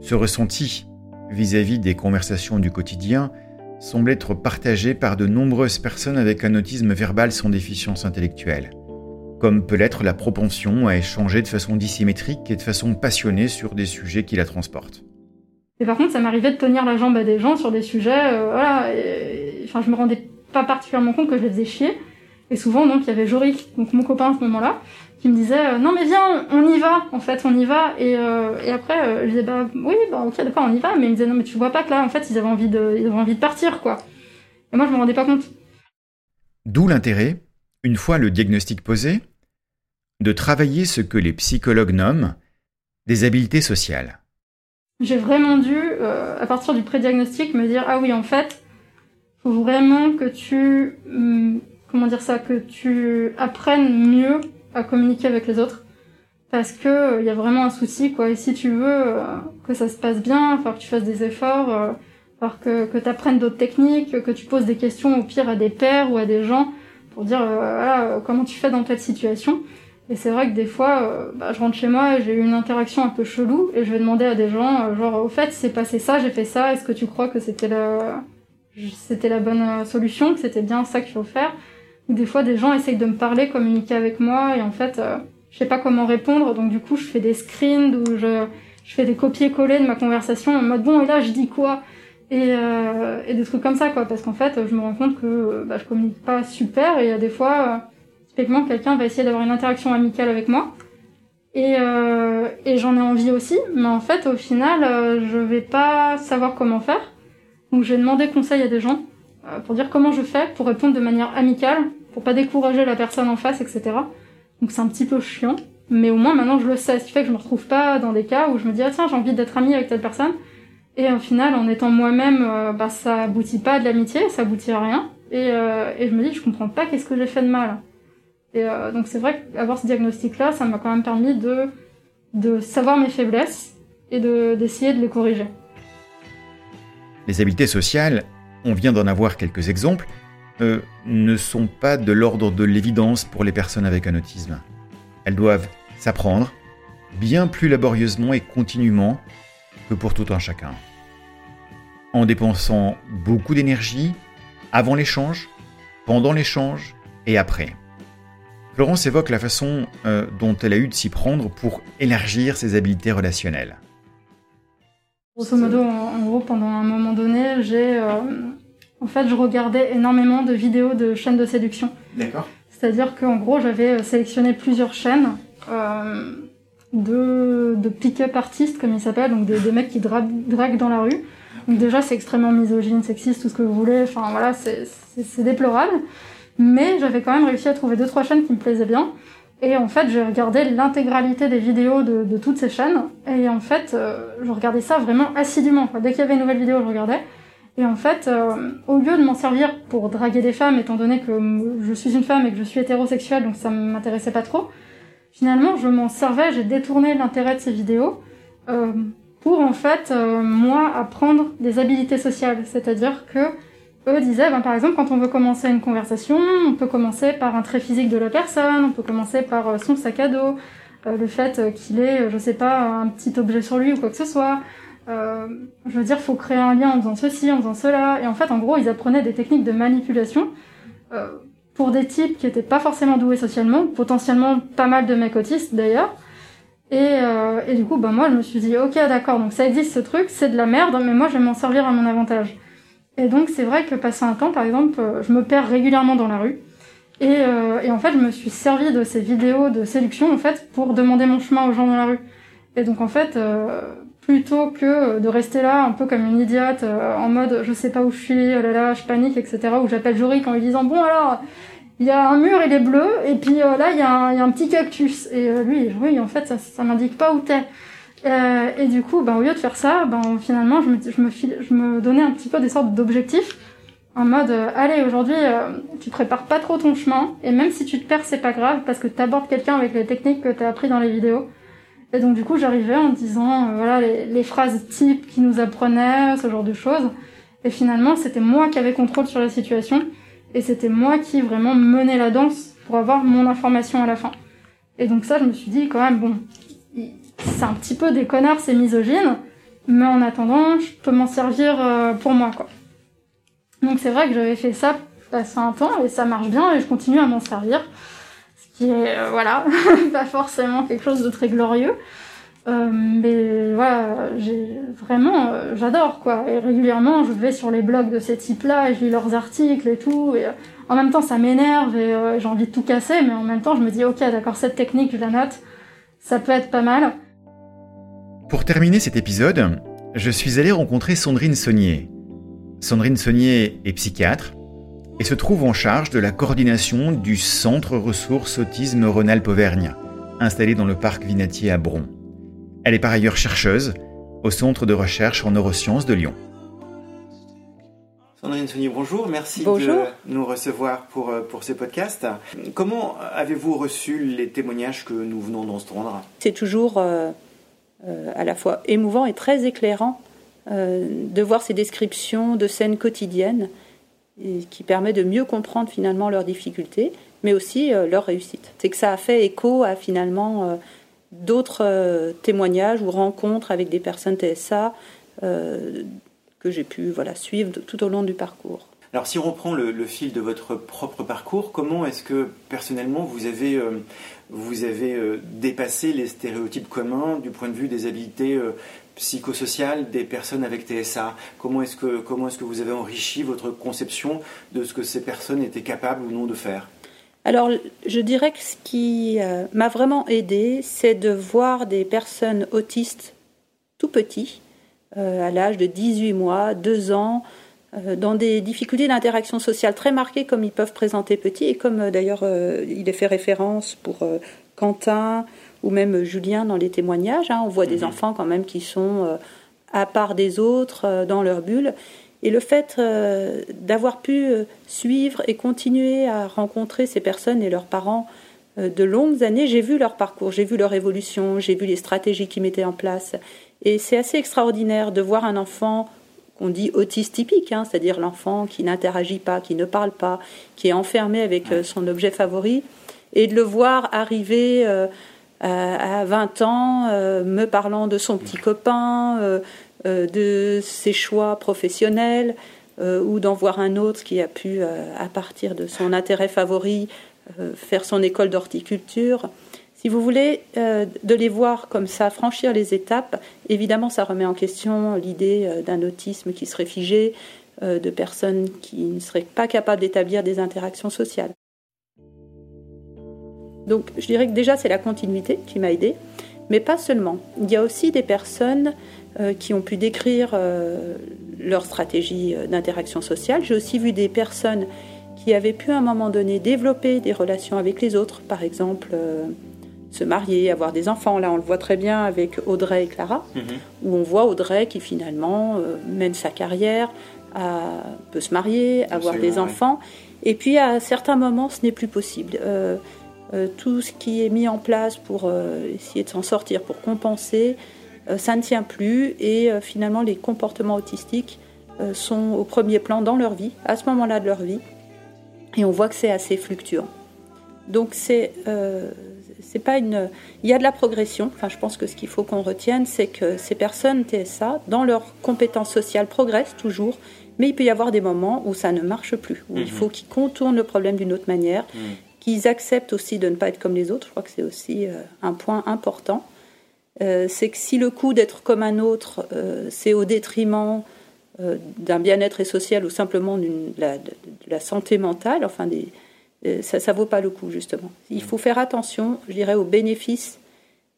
Ce ressenti vis-à-vis -vis des conversations du quotidien semble être partagé par de nombreuses personnes avec un autisme verbal sans déficience intellectuelle, comme peut l'être la propension à échanger de façon dissymétrique et de façon passionnée sur des sujets qui la transportent. Et par contre, ça m'arrivait de tenir la jambe à des gens sur des sujets, euh, voilà, enfin, je me rendais pas particulièrement compte que je les faisais chier. Et souvent, donc, il y avait Jorik, donc mon copain à ce moment-là, qui me disait euh, non mais viens on y va en fait on y va. Et, euh, après je disais bah oui bah ok d'accord on y va. Mais il me disait non mais tu vois pas que là en fait ils avaient envie de ils avaient envie de partir quoi. Et moi je me rendais pas compte. D'où l'intérêt une fois le diagnostic posé de travailler ce que les psychologues nomment des habiletés sociales j'ai vraiment dû à partir du pré-diagnostic me dire ah oui en fait faut vraiment que tu hum, comment dire ça que tu apprennes mieux à communiquer avec les autres. Parce que il euh, y a vraiment un souci quoi. Et si tu veux euh, que ça se passe bien il que tu fasses des efforts euh, que, que tu apprennes d'autres techniques que tu poses des questions au pire à des pairs ou à des gens pour dire euh, voilà comment tu fais dans telle situation et c'est vrai que des fois bah, je rentre chez moi et j'ai eu une interaction un peu chelou et je vais demander à des gens genre au fait c'est passé ça j'ai fait ça est-ce que tu crois que c'était la c'était la bonne solution que c'était bien ça qu'il faut faire? Des fois, des gens essayent de me parler, communiquer avec moi, et en fait, euh, je sais pas comment répondre, donc du coup, je fais des screens où je, je fais des copier-coller de ma conversation en mode bon, et là, je dis quoi? Et, euh, et des trucs comme ça, quoi, parce qu'en fait, je me rends compte que bah, je communique pas super, et il y a des fois, euh, typiquement, quelqu'un va essayer d'avoir une interaction amicale avec moi, et, euh, et j'en ai envie aussi, mais en fait, au final, euh, je vais pas savoir comment faire, donc je vais demander conseil à des gens, euh, pour dire comment je fais pour répondre de manière amicale, pour pas décourager la personne en face, etc. Donc c'est un petit peu chiant, mais au moins maintenant je le sais, ce qui fait que je me retrouve pas dans des cas où je me dis ah tiens j'ai envie d'être amie avec telle personne, et au final en étant moi-même, euh, bah ça aboutit pas à de l'amitié, ça aboutit à rien, et, euh, et je me dis je comprends pas qu'est-ce que j'ai fait de mal. Et donc c'est vrai qu'avoir ce diagnostic-là, ça m'a quand même permis de savoir mes faiblesses et de d'essayer de les corriger. Les habiletés sociales, on vient d'en avoir quelques exemples, euh, ne sont pas de l'ordre de l'évidence pour les personnes avec un autisme. Elles doivent s'apprendre bien plus laborieusement et continuellement que pour tout un chacun. En dépensant beaucoup d'énergie avant l'échange, pendant l'échange et après. Florence évoque la façon euh, dont elle a eu de s'y prendre pour élargir ses habiletés relationnelles. Grosso modo, en, gros, pendant un moment donné, j'ai, euh, en fait, je regardais énormément de vidéos de chaînes de séduction. D'accord. C'est-à-dire qu'en gros, j'avais sélectionné plusieurs chaînes euh, de, de pick-up artistes, comme ils s'appellent, donc des, des mecs qui dra- draguent dans la rue. Donc déjà, c'est extrêmement misogyne, sexiste, tout ce que vous voulez. Enfin voilà, c'est déplorable. Mais j'avais quand même réussi à trouver deux trois chaînes qui me plaisaient bien. Et en fait, j'ai regardé l'intégralité des vidéos de, toutes ces chaînes. Et en fait, euh, je regardais ça vraiment assidûment. Dès qu'il y avait une nouvelle vidéo, je regardais. Et en fait, euh, au lieu de m'en servir pour draguer des femmes, étant donné que je suis une femme et que je suis hétérosexuelle, donc ça m'intéressait pas trop, finalement, je m'en servais, j'ai détourné l'intérêt de ces vidéos euh, pour en fait, moi, apprendre des habilités sociales. C'est-à-dire que eux disaient, ben, par exemple, quand on veut commencer une conversation, on peut commencer par un trait physique de la personne, on peut commencer par euh, son sac à dos, euh, le fait euh, qu'il ait, je sais pas, un petit objet sur lui ou quoi que ce soit. Euh, je veux dire, faut créer un lien en faisant ceci, en faisant cela. Et en fait, en gros, ils apprenaient des techniques de manipulation euh, pour des types qui étaient pas forcément doués socialement, potentiellement pas mal de mecs autistes d'ailleurs. Et, euh, et du coup, bah moi, je me suis dit, ok, d'accord, donc ça existe ce truc, c'est de la merde, mais moi, je vais m'en servir à mon avantage. Et donc, c'est vrai que passé un temps, par exemple, euh, je me perds régulièrement dans la rue. Et, euh, et en fait, je me suis servi de ces vidéos de séduction, en fait, pour demander mon chemin aux gens dans la rue. Et donc, en fait, euh, plutôt que de rester là un peu comme une idiote, euh, en mode, je sais pas où je suis, oh là là, je panique, etc., ou j'appelle Jorik en lui disant, bon alors, il y a un mur, il est bleu, et puis euh, là, il y, a un- il y a un petit cactus. Et euh, lui, oui, en fait, ça, ça m'indique pas où t'es. Euh, et du coup, ben, au lieu de faire ça, ben, finalement, je me, je, me file- je me donnais un petit peu des sortes d'objectifs, en mode, euh, allez, aujourd'hui, euh, tu prépares pas trop ton chemin, et même si tu te perds, c'est pas grave, parce que t'abordes quelqu'un avec les techniques que t'as appris dans les vidéos. Et donc, du coup, j'arrivais en disant, euh, voilà, les, les phrases types qui nous apprenaient, ce genre de choses. Et finalement, c'était moi qui avais contrôle sur la situation. Et c'était moi qui vraiment menais la danse pour avoir mon information à la fin. Et donc ça, je me suis dit quand même, bon, c'est un petit peu des connards, c'est misogyne, mais en attendant, je peux m'en servir euh, pour moi, quoi. Donc c'est vrai que j'avais fait ça passé un temps et ça marche bien et je continue à m'en servir. Ce qui est, euh, voilà, pas forcément quelque chose de très glorieux. Euh, mais voilà, j'ai vraiment, euh, j'adore quoi. Et régulièrement, je vais sur les blogs de ces types-là et je lis leurs articles et tout. Et en même temps, ça m'énerve et j'ai envie de tout casser, mais en même temps, je me dis, ok, d'accord, cette technique, je la note. Ça peut être pas mal. Pour terminer cet épisode, je suis allé rencontrer Sandrine Saunier. Sandrine Saunier est psychiatre et se trouve en charge de la coordination du Centre Ressources Autisme Rhône-Alpes-Auvergne, installé dans le parc Vinatier à Bron. Elle est par ailleurs chercheuse au Centre de recherche en neurosciences de Lyon. Sandrine Saunier, bonjour. Merci Bonjour. de nous recevoir pour, euh, pour ce podcast. Comment avez-vous reçu les témoignages que nous venons d'entendre? C'est toujours euh, à la fois émouvant et très éclairant euh, de voir ces descriptions de scènes quotidiennes et qui permet de mieux comprendre finalement leurs difficultés, mais aussi euh, leur réussite. C'est que ça a fait écho à finalement euh, d'autres euh, témoignages ou rencontres avec des personnes TSA euh, que j'ai pu voilà, suivre tout au long du parcours. Alors si on reprend le, fil de votre propre parcours, comment est-ce que personnellement vous avez, euh, vous avez euh, dépassé les stéréotypes communs du point de vue des habiletés euh, psychosociales des personnes avec TSA Comment est-ce que, est-ce que vous avez enrichi votre conception de ce que ces personnes étaient capables ou non de faire? Alors, je dirais que ce qui m'a vraiment aidé, c'est de voir des personnes autistes tout petits, à l'âge de 18 mois, 2 ans, dans des difficultés d'interaction sociale très marquées comme ils peuvent présenter petits, et comme euh, d'ailleurs euh, il est fait référence pour euh, Quentin ou même Julien dans les témoignages. hein. on voit des enfants quand même qui sont euh, à part des autres euh, dans leur bulle. Et le fait euh, d'avoir pu euh, suivre et continuer à rencontrer ces personnes et leurs parents euh, de longues années, j'ai vu leur parcours, j'ai vu leur évolution, j'ai vu les stratégies qu'ils mettaient en place. Et c'est assez extraordinaire de voir un enfant qu'on dit autiste typique, hein, c'est-à-dire l'enfant qui n'interagit pas, qui ne parle pas, qui est enfermé avec euh, son objet favori, et de le voir arriver euh, à, à 20 ans, euh, me parlant de son petit copain, euh, de ses choix professionnels, ou d'en voir un autre qui a pu, à partir de son intérêt favori, faire son école d'horticulture. Si vous voulez, de les voir comme ça, franchir les étapes, évidemment, ça remet en question l'idée d'un autisme qui serait figé, de personnes qui ne seraient pas capables d'établir des interactions sociales. Donc je dirais que déjà c'est la continuité qui m'a aidée, mais pas seulement. Il y a aussi des personnes euh, qui ont pu décrire euh, leur stratégie euh, d'interaction sociale. J'ai aussi vu des personnes qui avaient pu à un moment donné développer des relations avec les autres, par exemple se marier, avoir des enfants. Là, on le voit très bien avec Audrey et Clara, mhm. où on voit Audrey qui finalement mène sa carrière, peut se marier, avoir des enfants. Et puis à certains moments, ce n'est plus possible. Euh, tout ce qui est mis en place pour euh, essayer de s'en sortir, pour compenser, euh, ça ne tient plus et finalement les comportements autistiques sont au premier plan dans leur vie, à ce moment-là de leur vie, et on voit que c'est assez fluctuant. Donc c'est c'est pas une. Il y a de la progression. Enfin, je pense que ce qu'il faut qu'on retienne, c'est que ces personnes TSA, dans leurs compétences sociales, progressent toujours, mais il peut y avoir des moments où ça ne marche plus, où il mhm. faut qu'ils contournent le problème d'une autre manière, mhm qu'ils acceptent aussi de ne pas être comme les autres. Je crois que c'est aussi euh, un point important. Euh, c'est que si le coup d'être comme un autre, euh, c'est au détriment d'un bien-être social ou simplement de la, de, la, santé mentale, enfin des, ça ne vaut pas le coup justement. Il faut faire attention, je dirais, aux bénéfices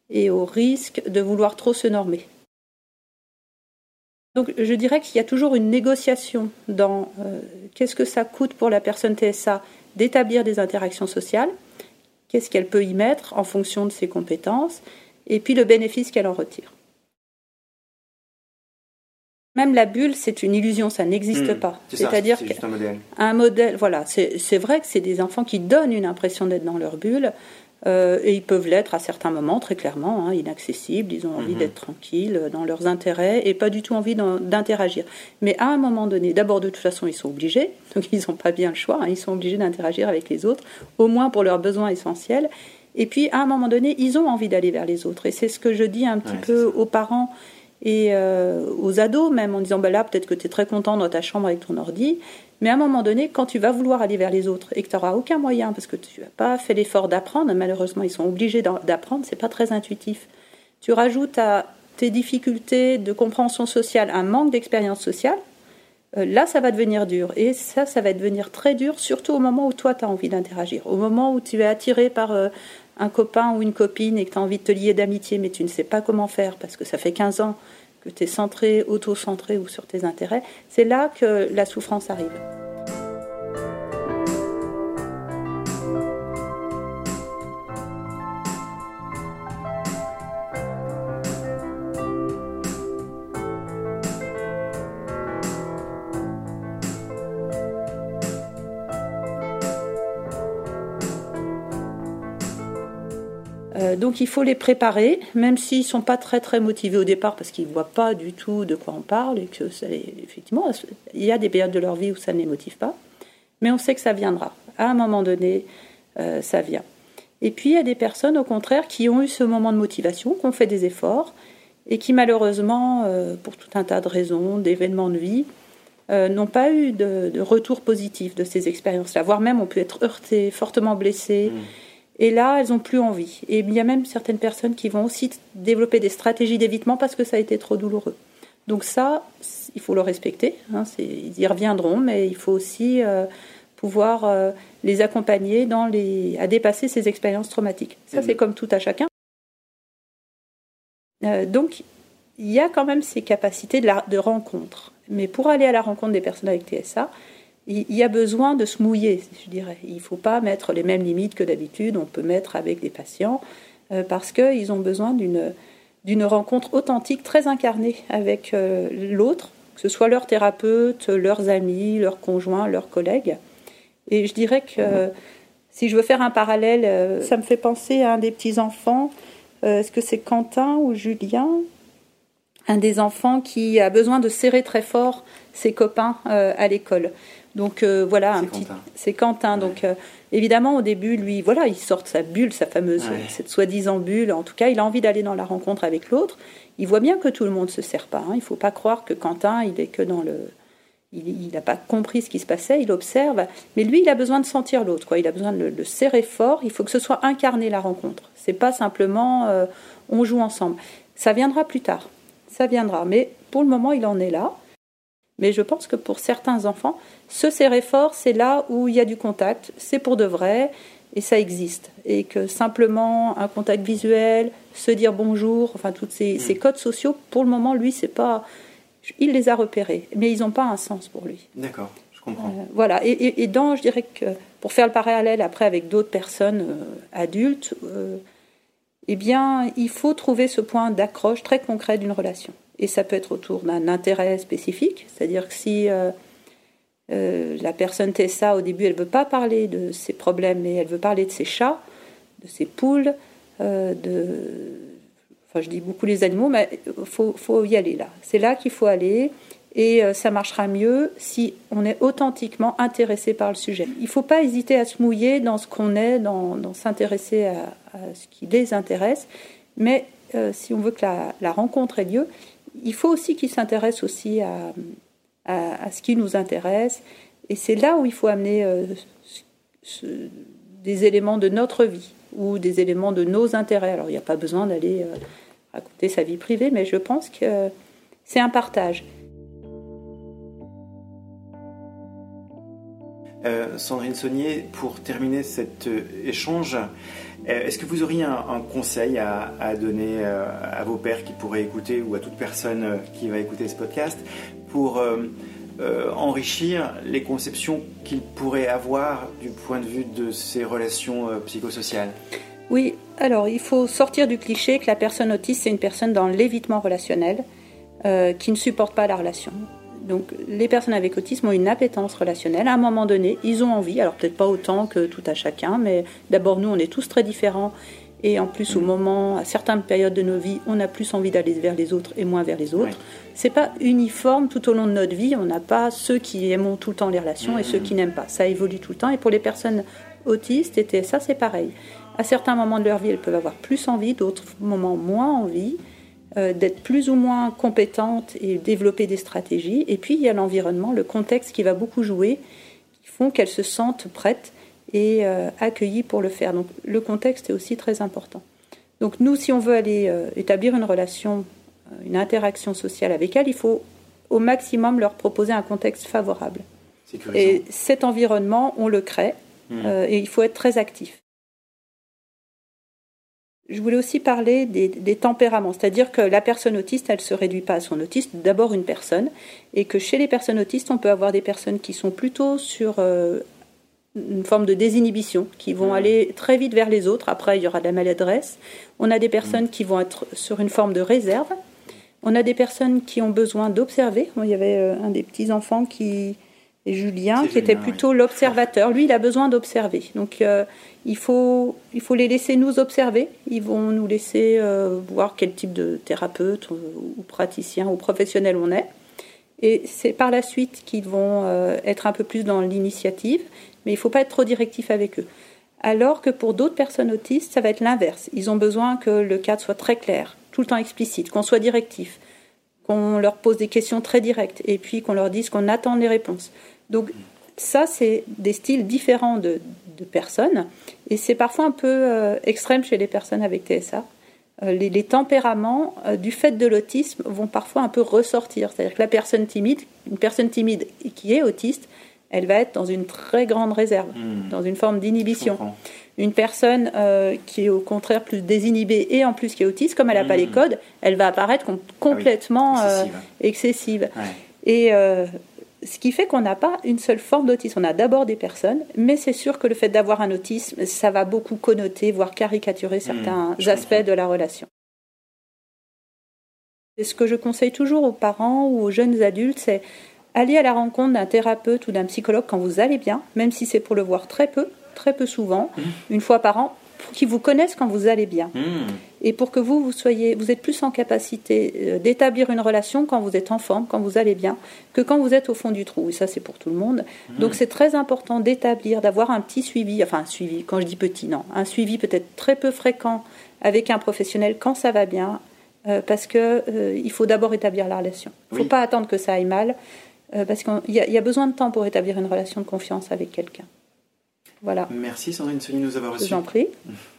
et aux risques de vouloir trop se normer. Donc je dirais qu'il y a toujours une négociation dans qu'est-ce que ça coûte pour la personne TSA d'établir des interactions sociales, qu'est-ce qu'elle peut y mettre en fonction de ses compétences, et puis le bénéfice qu'elle en retire. Même la bulle, c'est une illusion, ça n'existe hmm. pas. C'est-à-dire qu'un modèle. Un modèle, voilà, c'est vrai que c'est des enfants qui donnent une impression d'être dans leur bulle, euh, et ils peuvent l'être à certains moments, très clairement, hein, inaccessibles. Ils ont envie mhm. d'être tranquilles euh, dans leurs intérêts et pas du tout envie d'interagir. Mais à un moment donné, d'abord, de toute façon, ils sont obligés, donc ils n'ont pas bien le choix, hein, ils sont obligés d'interagir avec les autres, au moins pour leurs besoins essentiels. Et puis, à un moment donné, ils ont envie d'aller vers les autres. Et c'est ce que je dis un petit peu aux parents et euh, aux ados même en disant bah là peut-être que tu es très content dans ta chambre avec ton ordi mais à un moment donné quand tu vas vouloir aller vers les autres et que tu n'auras aucun moyen parce que tu n'as pas fait l'effort d'apprendre malheureusement ils sont obligés d'apprendre c'est pas très intuitif. Tu rajoutes à tes difficultés de compréhension sociale un manque d'expérience sociale euh, là ça va devenir dur. Et ça ça va devenir très dur surtout au moment où toi tu as envie d'interagir. Au moment où tu es attiré par euh, un copain ou une copine et que tu as envie de te lier d'amitié, mais tu ne sais pas comment faire parce que ça fait 15 ans que tu es centré, auto-centré ou sur tes intérêts, c'est là que la souffrance arrive. Euh, donc il faut les préparer, même s'ils ne sont pas très très motivés au départ parce qu'ils ne voient pas du tout de quoi on parle et que effectivement il y a des périodes de leur vie où ça ne les motive pas, mais on sait que ça viendra. À un moment donné, euh, ça vient. Et puis il y a des personnes au contraire qui ont eu ce moment de motivation, qui ont fait des efforts et qui malheureusement, euh, pour tout un tas de raisons, d'événements de vie, n'ont pas eu de, retour positif de ces expériences-là, voire même ont pu être heurtés, fortement blessés. Mmh. Et là, elles n'ont plus envie. Et il y a même certaines personnes qui vont aussi développer des stratégies d'évitement parce que ça a été trop douloureux. Donc ça, il faut le respecter. Hein, ils y reviendront, mais il faut aussi euh, pouvoir euh, les accompagner dans les, à dépasser ces expériences traumatiques. Ça, c'est comme tout à chacun. Euh, donc, il y a quand même ces capacités de, de rencontre. Mais pour aller à la rencontre des personnes avec TSA, il y a besoin de se mouiller, je dirais. Il ne faut pas mettre les mêmes limites que d'habitude, on peut mettre avec des patients, euh, parce qu'ils ont besoin d'une rencontre authentique, très incarnée avec euh, l'autre, que ce soit leur thérapeute, leurs amis, leurs conjoints, leurs collègues. Et je dirais que si je veux faire un parallèle, euh, ça me fait penser à un des petits-enfants. Est-ce que c'est Quentin ou Julien? Un des enfants qui a besoin de serrer très fort ses copains à l'école. Donc euh, voilà, un petit, c'est Quentin. Donc euh, évidemment au début, lui, voilà, il sort de sa bulle, sa fameuse, cette soi-disant bulle. En tout cas, il a envie d'aller dans la rencontre avec l'autre. Il voit bien que tout le monde se sert pas. Hein. Il ne faut pas croire que Quentin, il est que dans le, Il n'a pas compris ce qui se passait, il observe, mais lui, il a besoin de sentir l'autre, quoi. Il a besoin de le, serrer fort. Il faut que ce soit incarné la rencontre. C'est pas simplement euh, on joue ensemble. Ça viendra plus tard, ça viendra. Mais pour le moment, il en est là. Mais je pense que pour certains enfants, se serrer fort, c'est là où il y a du contact, c'est pour de vrai et ça existe. Et que simplement un contact visuel, se dire bonjour, enfin tous ces, mm. ces, codes sociaux, pour le moment, lui, c'est pas. Il les a repérés, mais ils n'ont pas un sens pour lui. D'accord, je comprends. Euh, voilà, et, et, dans, je dirais que pour faire le parallèle après avec d'autres personnes euh, adultes, euh, eh bien, il faut trouver ce point d'accroche très concret d'une relation. Et ça peut être autour d'un intérêt spécifique, c'est-à-dire que si euh, la personne TSA, au début, elle veut pas parler de ses problèmes, mais elle veut parler de ses chats, de ses poules, euh, de... Enfin, je dis beaucoup les animaux, mais il faut, y aller là. C'est là qu'il faut aller. Et euh, ça marchera mieux si on est authentiquement intéressé par le sujet. Il ne faut pas hésiter à se mouiller dans ce qu'on est, dans, s'intéresser à, ce qui les intéresse. Mais si on veut que la, la rencontre ait lieu, il faut aussi qu'ils s'intéressent aussi à, à, ce qui nous intéresse. Et c'est là où il faut amener euh, des éléments de notre vie ou des éléments de nos intérêts. Alors il n'y a pas besoin d'aller euh, raconter sa vie privée, mais je pense que c'est un partage. Euh, Sandrine Saunier, pour terminer cet échange, est-ce que vous auriez un, conseil à, donner à vos pères qui pourraient écouter ou à toute personne qui va écouter ce podcast pour euh, euh, enrichir les conceptions qu'ils pourraient avoir du point de vue de ces relations euh, psychosociales? Oui, alors il faut sortir du cliché que la personne autiste, c'est une personne dans l'évitement relationnel qui ne supporte pas la relation. Donc les personnes avec autisme ont une appétence relationnelle. À un moment donné, ils ont envie, alors peut-être pas autant que tout à chacun, mais d'abord nous, on est tous très différents et en plus, au moment, à certaines périodes de nos vies, on a plus envie d'aller vers les autres et moins vers les autres. C'est pas uniforme tout au long de notre vie. On n'a pas ceux qui aiment tout le temps les relations et ceux qui n'aiment pas. Ça évolue tout le temps. Et pour les personnes autistes et TSA, c'est pareil. À certains moments de leur vie, elles peuvent avoir plus envie, d'autres moments moins envie. Euh, d'être plus ou moins compétentes et développer des stratégies. Et puis il y a l'environnement, le contexte qui va beaucoup jouer, qui font qu'elles se sentent prêtes et euh, accueillis pour le faire. Donc le contexte est aussi très important. Donc nous, si on veut aller euh, établir une relation, une interaction sociale avec elles, il faut au maximum leur proposer un contexte favorable. Et cet environnement, on le crée mmh. et il faut être très actif. Je voulais aussi parler des, des tempéraments, c'est-à-dire que la personne autiste, elle ne se réduit pas à son autiste, d'abord une personne, et que chez les personnes autistes, on peut avoir des personnes qui sont plutôt sur une forme de désinhibition, qui vont aller très vite vers les autres. Après, il y aura de la maladresse. On a des personnes qui vont être sur une forme de réserve. On a des personnes qui ont besoin d'observer. Il y avait euh, un des petits-enfants qui, Julien, qui était plutôt l'observateur. Lui, il a besoin d'observer. Donc, euh, il, faut, il faut les laisser nous observer. Ils vont nous laisser euh, voir quel type de thérapeute ou praticien ou professionnel on est. Et c'est par la suite qu'ils vont être un peu plus dans l'initiative mais il ne faut pas être trop directif avec eux. Alors que pour d'autres personnes autistes, ça va être l'inverse. Ils ont besoin que le cadre soit très clair, tout le temps explicite, qu'on soit directif, qu'on leur pose des questions très directes et puis qu'on leur dise qu'on attend les réponses. Donc ça, c'est des styles différents de, personnes et c'est parfois un peu euh, extrême chez les personnes avec TSA. Euh, les, tempéraments euh, du fait de l'autisme vont parfois un peu ressortir. C'est-à-dire que la personne timide, une personne timide qui est autiste, elle va être dans une très grande réserve, hmm. dans une forme d'inhibition. Une personne qui est au contraire plus désinhibée et en plus qui est autiste, comme elle n'a pas les hmm. codes, elle va apparaître ah complètement excessive. Et ce qui fait qu'on n'a pas une seule forme d'autisme. On a d'abord des personnes, mais c'est sûr que le fait d'avoir un autisme, ça va beaucoup connoter, voire caricaturer hmm, certains aspects de la relation. Et ce que je conseille toujours aux parents ou aux jeunes adultes, c'est Allez à la rencontre d'un thérapeute ou d'un psychologue quand vous allez bien, même si c'est pour le voir très peu, très peu souvent, mmh. une fois par an, pour qu'ils vous connaissent quand vous allez bien. Mmh. Et pour que vous, vous soyez, vous êtes plus en capacité euh, d'établir une relation quand vous êtes en forme, quand vous allez bien, que quand vous êtes au fond du trou. Et ça, c'est pour tout le monde. Mmh. Donc, c'est très important d'établir, d'avoir un petit suivi, enfin, un suivi, quand je dis petit, non, un suivi peut-être très peu fréquent avec un professionnel quand ça va bien, euh, parce que euh, il faut d'abord établir la relation. Il ne faut pas attendre que ça aille mal. euh, parce qu'il y, a besoin de temps pour établir une relation de confiance avec quelqu'un. Voilà. Merci Sandrine Sony de nous avoir reçus. Je vous en prie.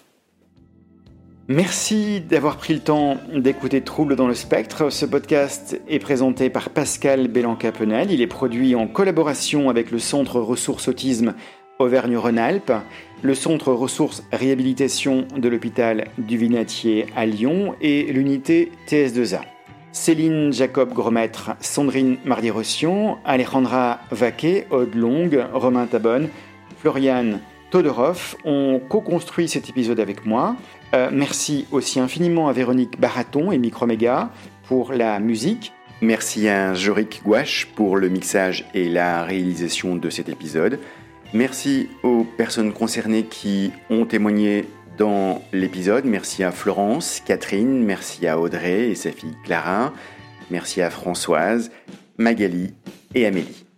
Merci d'avoir pris le temps d'écouter Trouble dans le spectre. Ce podcast est présenté par Pascal Bélanca-Penel. Il est produit en collaboration avec le Centre Ressources Autisme Auvergne-Rhône-Alpes, le Centre Ressources Réhabilitation de l'hôpital du Vinatier à Lyon et l'unité TS2A. Céline Jacob Gromètre, Sandrine Mardi-Rossian, Alejandra Vaquet, Aude Long, Romain Tabonne, Floriane Todorov ont co-construit cet épisode avec moi. Euh, merci aussi infiniment à Véronique Baraton et Microméga pour la musique. Merci à Jorik Gouache pour le mixage et la réalisation de cet épisode. Merci aux personnes concernées qui ont témoigné dans l'épisode. Merci à Florence, Catherine, merci à Audrey et sa fille Clara, merci à Françoise, Magali et Amélie.